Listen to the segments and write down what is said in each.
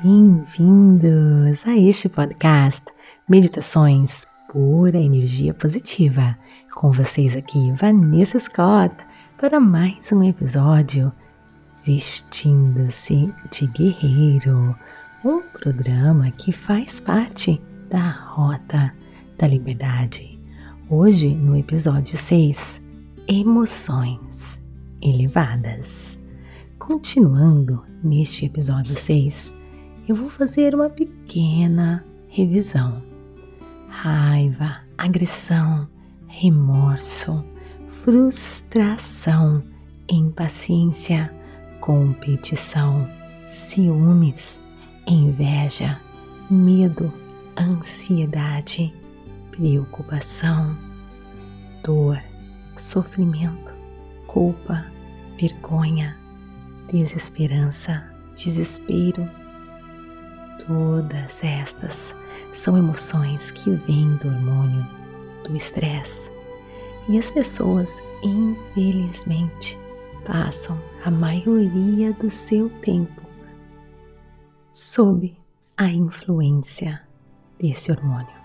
Bem-vindos a este podcast Meditações Pura Energia Positiva. Com vocês aqui, Vanessa Scott, para mais um episódio Vestindo-se de Guerreiro, um programa que faz parte da Rota da Liberdade. Hoje, no episódio 6, Emoções Elevadas. Continuando neste episódio 6, eu vou fazer uma pequena revisão. Raiva, agressão, remorso, frustração, impaciência, competição, ciúmes, inveja, medo, ansiedade, preocupação, dor, sofrimento, culpa, vergonha, desesperança, desespero. Todas estas são emoções que vêm do hormônio do estresse. E as pessoas, infelizmente, passam a maioria do seu tempo sob a influência desse hormônio.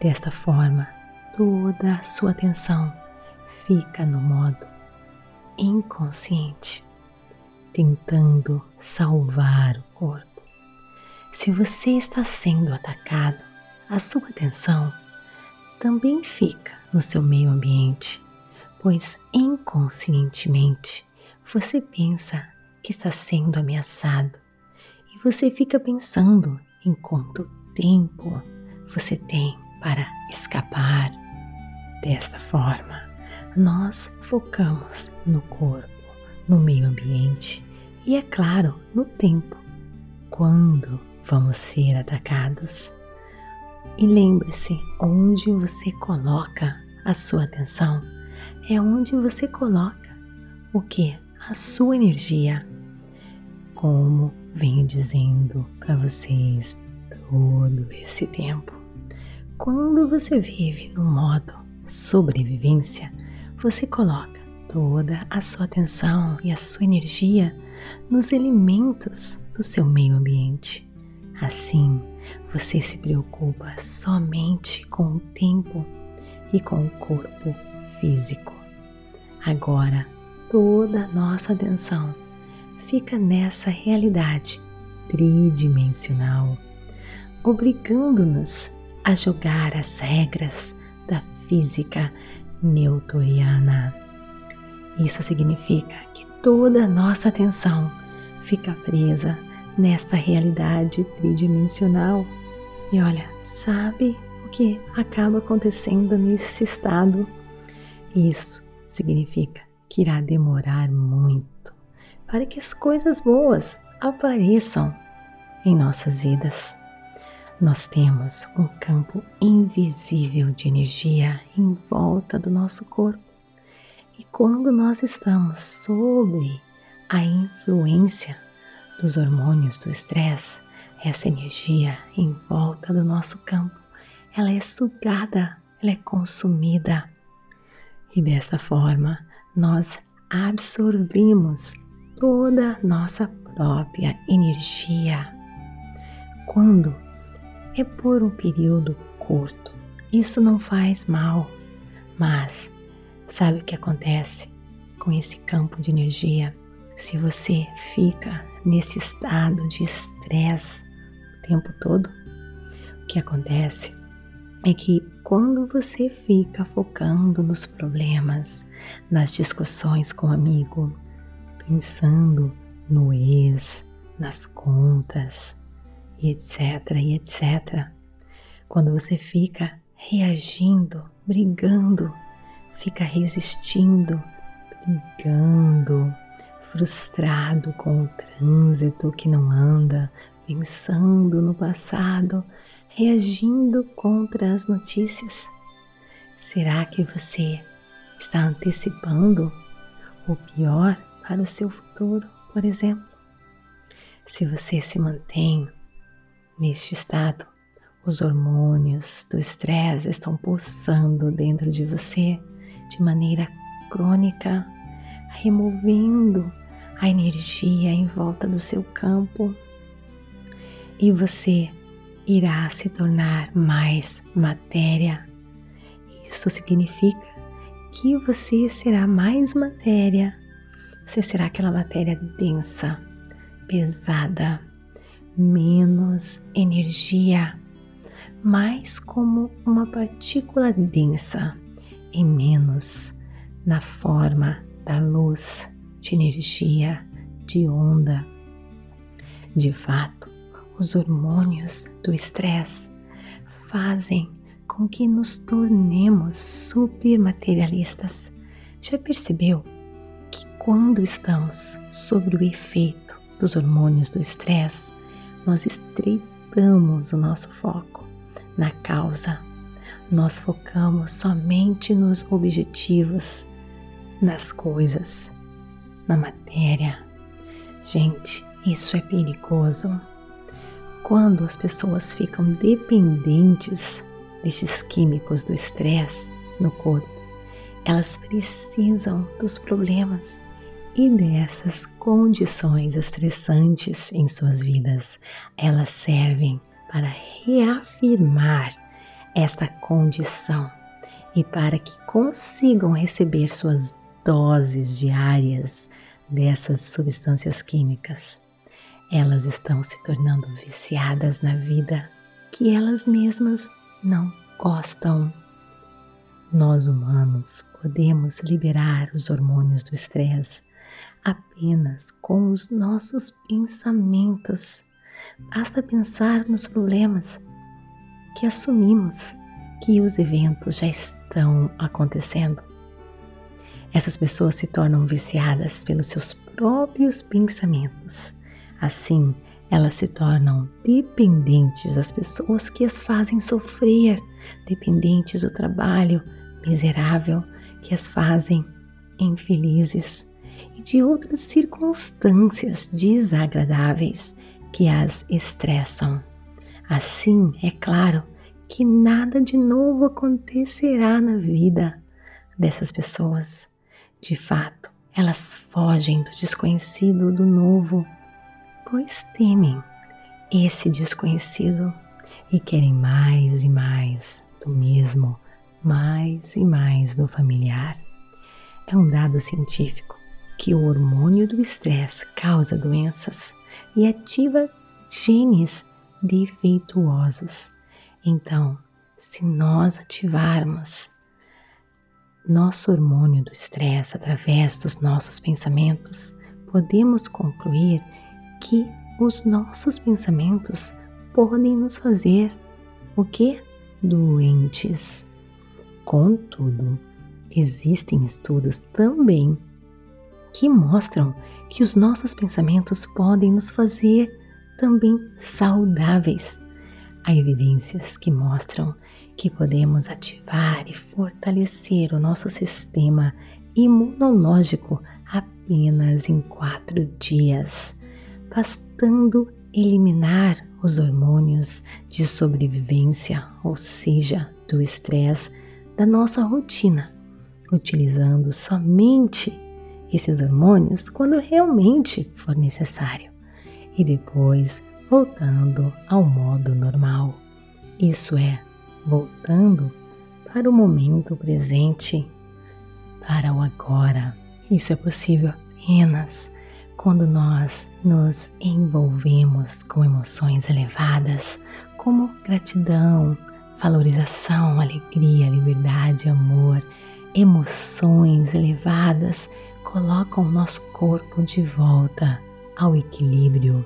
Desta forma, toda a sua atenção fica no modo inconsciente tentando salvar o corpo. Se você está sendo atacado, a sua atenção também fica no seu meio ambiente, pois inconscientemente você pensa que está sendo ameaçado e você fica pensando em quanto tempo você tem para escapar. Desta forma, nós focamos no corpo no meio ambiente e, é claro, no tempo, quando vamos ser atacados. E lembre-se, onde você coloca a sua atenção é onde você coloca o que? A sua energia. Como venho dizendo para vocês todo esse tempo. Quando você vive no modo sobrevivência, você coloca toda a sua atenção e a sua energia nos elementos do seu meio ambiente. Assim, você se preocupa somente com o tempo e com o corpo físico. Agora, toda a nossa atenção fica nessa realidade tridimensional, obrigando-nos a jogar as regras da física newtoniana. Isso significa que toda a nossa atenção fica presa nesta realidade tridimensional. E olha, sabe o que acaba acontecendo nesse estado? Isso significa que irá demorar muito para que as coisas boas apareçam em nossas vidas. Nós temos um campo invisível de energia em volta do nosso corpo. E quando nós estamos sob a influência dos hormônios do estresse, essa energia em volta do nosso campo, ela é sugada, ela é consumida. E desta forma, nós absorvemos toda nossa própria energia. Quando é por um período curto, isso não faz mal, mas Sabe o que acontece com esse campo de energia se você fica nesse estado de estresse o tempo todo? O que acontece é que quando você fica focando nos problemas, nas discussões com o amigo, pensando no ex, nas contas, e etc, e etc, quando você fica reagindo, brigando fica resistindo, brigando, frustrado com o trânsito que não anda, pensando no passado, reagindo contra as notícias? Será que você está antecipando o pior para o seu futuro, por exemplo? Se você se mantém neste estado, os hormônios do estresse estão pulsando dentro de você de maneira crônica, removendo a energia em volta do seu campo. e você irá se tornar mais matéria. Isso significa que você será mais matéria. Você será aquela matéria densa, pesada, menos energia, mais como uma partícula densa e menos na forma da luz, de energia, de onda. De fato, os hormônios do estresse fazem com que nos tornemos supermaterialistas. Já percebeu que quando estamos sob o efeito dos hormônios do estresse, nós estreitamos o nosso foco na causa. Nós focamos somente nos objetivos, nas coisas, na matéria. Gente, isso é perigoso. Quando as pessoas ficam dependentes destes químicos do estresse no corpo, elas precisam dos problemas e dessas condições estressantes em suas vidas. Elas servem para reafirmar esta condição e para que consigam receber suas doses diárias dessas substâncias químicas elas estão se tornando viciadas na vida que elas mesmas não gostam. Nós humanos podemos liberar os hormônios do estresse apenas com os nossos pensamentos. Basta pensar nos problemas que assumimos que os eventos já estão acontecendo. Essas pessoas se tornam viciadas pelos seus próprios pensamentos Assim, elas se tornam dependentes das pessoas que as fazem sofrer, dependentes do trabalho miserável que as fazem infelizes e de outras circunstâncias desagradáveis que as estressam. Assim, é claro que nada de novo acontecerá na vida dessas pessoas. De fato, elas fogem do desconhecido, do novo pois temem esse desconhecido e querem mais e mais do mesmo, mais e mais do familiar. É um dado científico que o hormônio do estresse causa doenças e ativa genes defeituosos. Então, se nós ativarmos nosso hormônio do estresse através dos nossos pensamentos, podemos concluir que os nossos pensamentos podem nos fazer o que? Doentes. Contudo, existem estudos também que mostram que os nossos pensamentos podem nos fazer também saudáveis. Há evidências que mostram que podemos ativar e fortalecer o nosso sistema imunológico apenas em quatro dias bastando eliminar os hormônios de sobrevivência, ou seja, do estresse, da nossa rotina, utilizando somente esses hormônios quando realmente for necessário. E depois voltando ao modo normal. Isso é, voltando para o momento presente, para o agora. Isso é possível apenas quando nós nos envolvemos com emoções elevadas, como gratidão, valorização, alegria, liberdade, amor, emoções elevadas colocam o nosso corpo de volta ao equilíbrio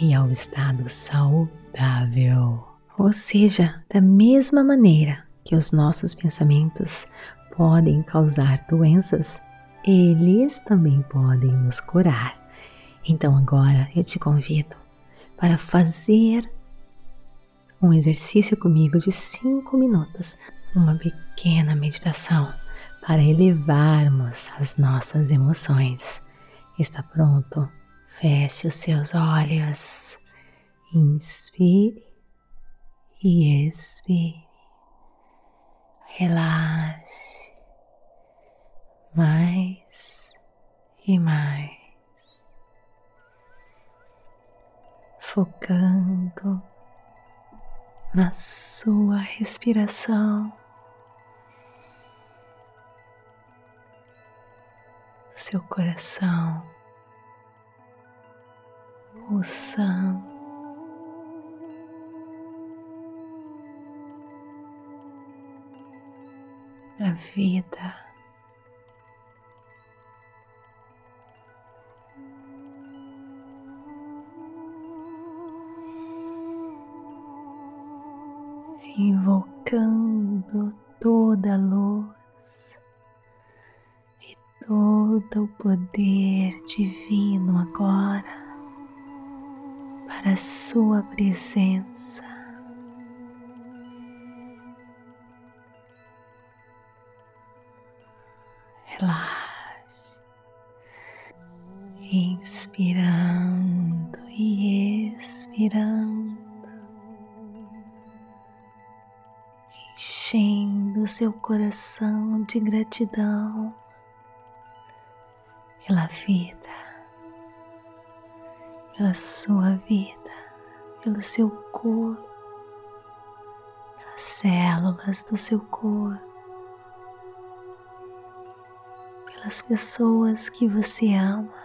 e ao estado saudável. Ou seja, da mesma maneira que os nossos pensamentos podem causar doenças, eles também podem nos curar. Então agora eu te convido para fazer um exercício comigo de cinco minutos, uma pequena meditação para elevarmos as nossas emoções. Está pronto? Feche os seus olhos, inspire e expire, relaxe. Mais e mais. focando na sua respiração, no seu coração pulsando. A vida. invocando toda a luz e todo o poder divino agora a Sua presença. Relaxe, inspirando e expirando. enchendo seu coração de gratidão pela vida, pela sua vida, pelo seu corpo, pelas células do seu corpo, pelas pessoas que você ama.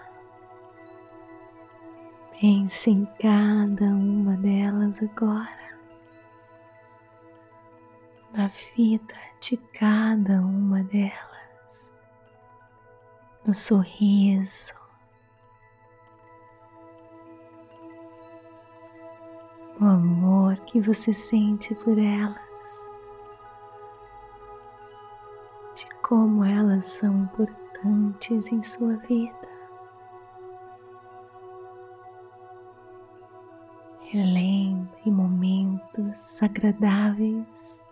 Pense em cada uma delas agora na vida de cada uma delas, no sorriso, no amor que você sente por elas, de como elas são importantes em sua vida. Relembre momentos agradáveis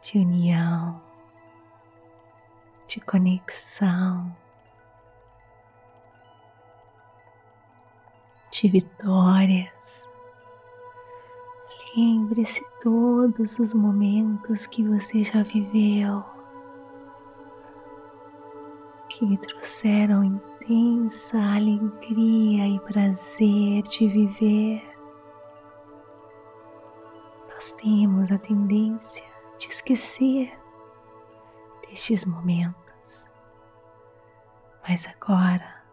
de união, de conexão, de vitórias. Lembre-se todos os momentos que você já viveu, que lhe trouxeram intensa alegria e prazer de viver. Nós temos a tendência de esquecer destes momentos. Mas agora,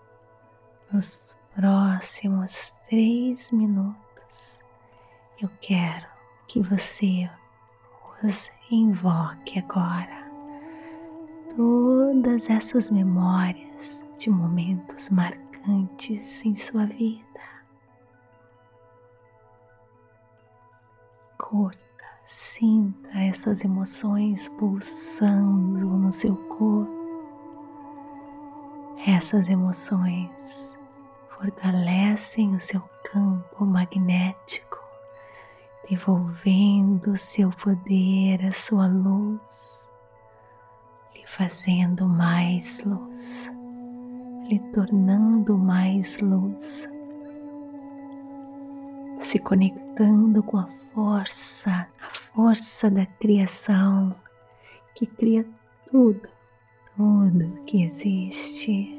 nos próximos três minutos, eu quero que você os invoque agora. Todas essas memórias de momentos marcantes em sua vida. Curta Sinta essas emoções pulsando no seu corpo. Essas emoções fortalecem o seu campo magnético, devolvendo seu poder, a sua luz, lhe fazendo mais luz, lhe tornando mais luz se conectando com a força, a força da criação que cria tudo, tudo que existe.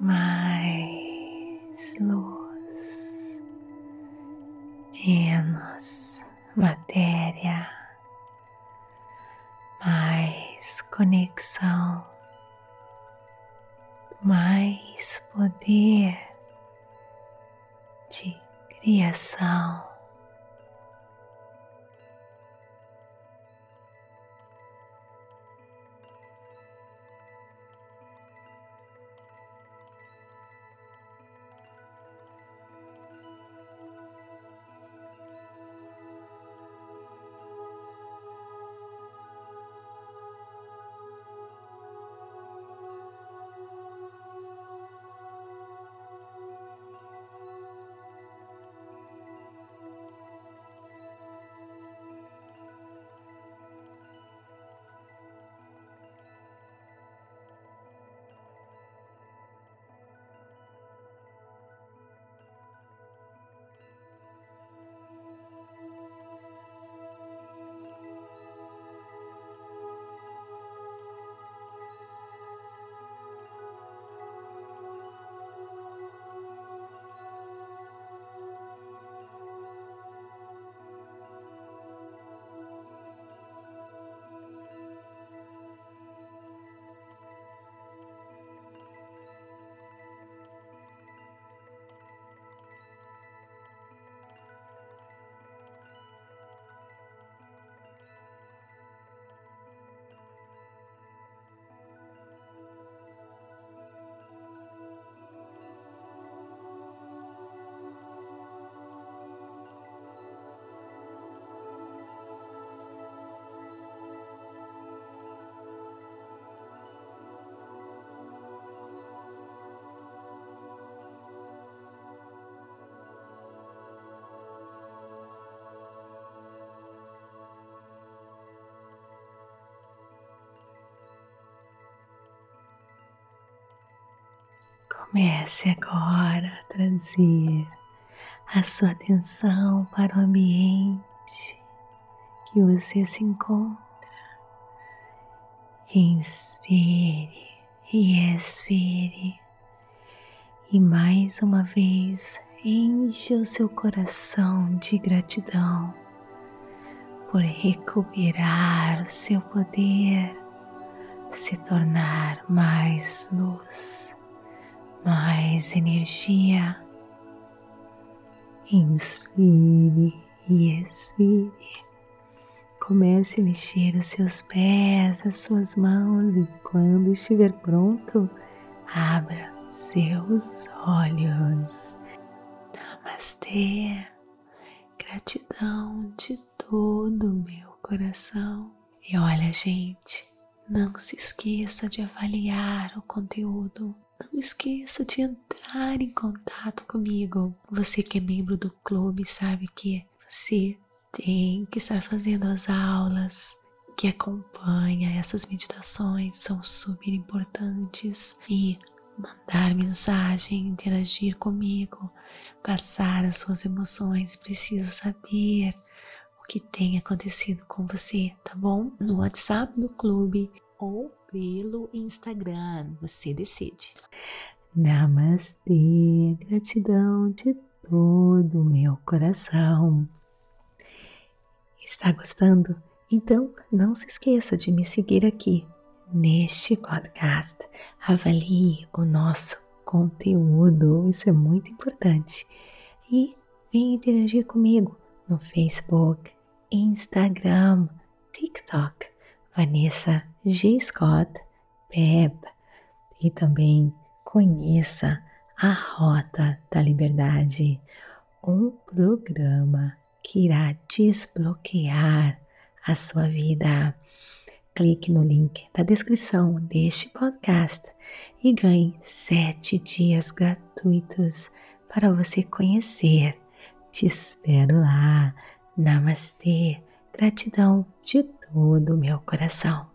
Mais luz, menos matéria, mais conexão, mais poder de criação. Comece agora a trazer a sua atenção para o ambiente que você se encontra. Inspire e expire. E mais uma vez, encha o seu coração de gratidão por recuperar o seu poder, se tornar mais luz, mais energia. Inspire e expire. Comece a mexer os seus pés, as suas mãos e quando estiver pronto, abra seus olhos. Namastê. Gratidão de todo o meu coração. E olha, gente, não se esqueça de avaliar o conteúdo. Não esqueça de entrar em contato comigo. Você que é membro do clube sabe que você tem que estar fazendo as aulas que acompanha essas meditações são super importantes e mandar mensagem, interagir comigo, passar as suas emoções. Preciso saber o que tem acontecido com você, tá bom? No WhatsApp do clube ou pelo Instagram, você decide. Namastê, gratidão de todo o meu coração. Está gostando? Então não se esqueça de me seguir aqui neste podcast. Avalie o nosso conteúdo, isso é muito importante. E venha interagir comigo no Facebook, Instagram, TikTok, Vanessa G. Scott Pep. E também conheça a Rota da Liberdade, um programa que irá desbloquear a sua vida. Clique no link da descrição deste podcast e ganhe sete dias gratuitos para você conhecer. Te espero lá. Namastê. Gratidão de todo o meu coração.